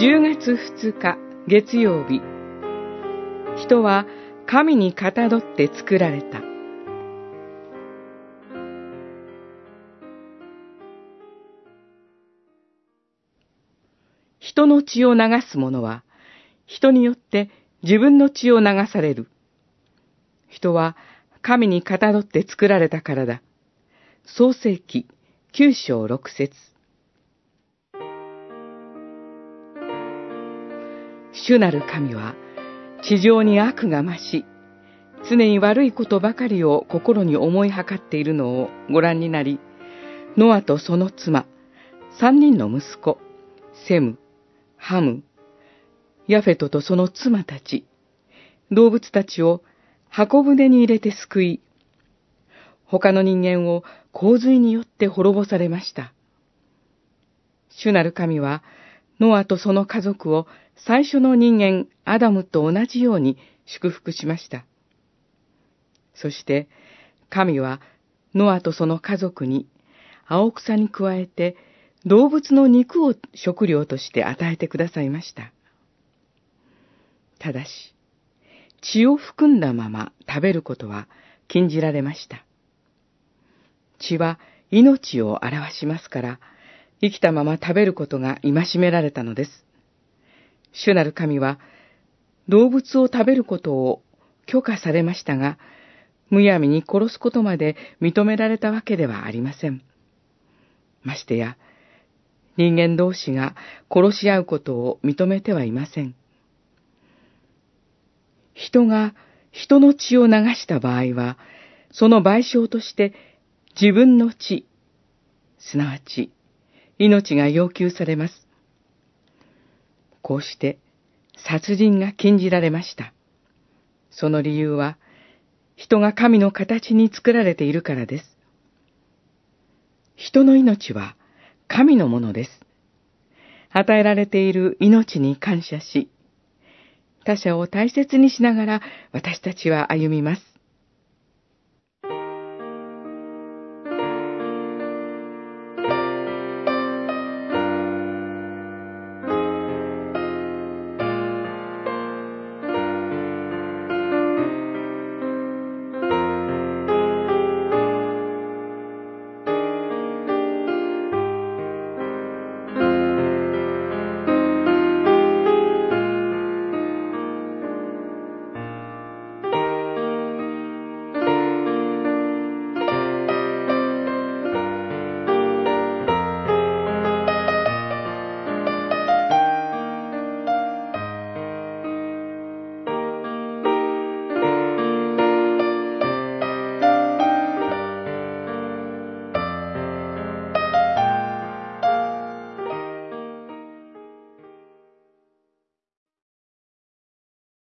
10月2日月曜日。人は神にかたどって作られた。人の血を流す者は人によって自分の血を流される。人は神にかたどって作られたからだ。創世記九章六節。主なる神は地上に悪が増し、常に悪いことばかりを心に思いはかっているのをご覧になり、ノアとその妻、三人の息子、セム、ハム、ヤフェトとその妻たち、動物たちを箱舟に入れて救い、他の人間を洪水によって滅ぼされました。主なる神は、ノアとその家族を最初の人間アダムと同じように祝福しました。そして神はノアとその家族に青草に加えて動物の肉を食料として与えてくださいました。ただし、血を含んだまま食べることは禁じられました。血は命を表しますから、生きたまま食べることが戒められたのです。主なる神は、動物を食べることを許可されましたが、むやみに殺すことまで認められたわけではありません。ましてや、人間同士が殺し合うことを認めてはいません。人が人の血を流した場合は、その賠償として自分の血、すなわち命が要求されます。こうして殺人が禁じられました。その理由は、人が神の形に作られているからです。人の命は神のものです。与えられている命に感謝し、他者を大切にしながら私たちは歩みます。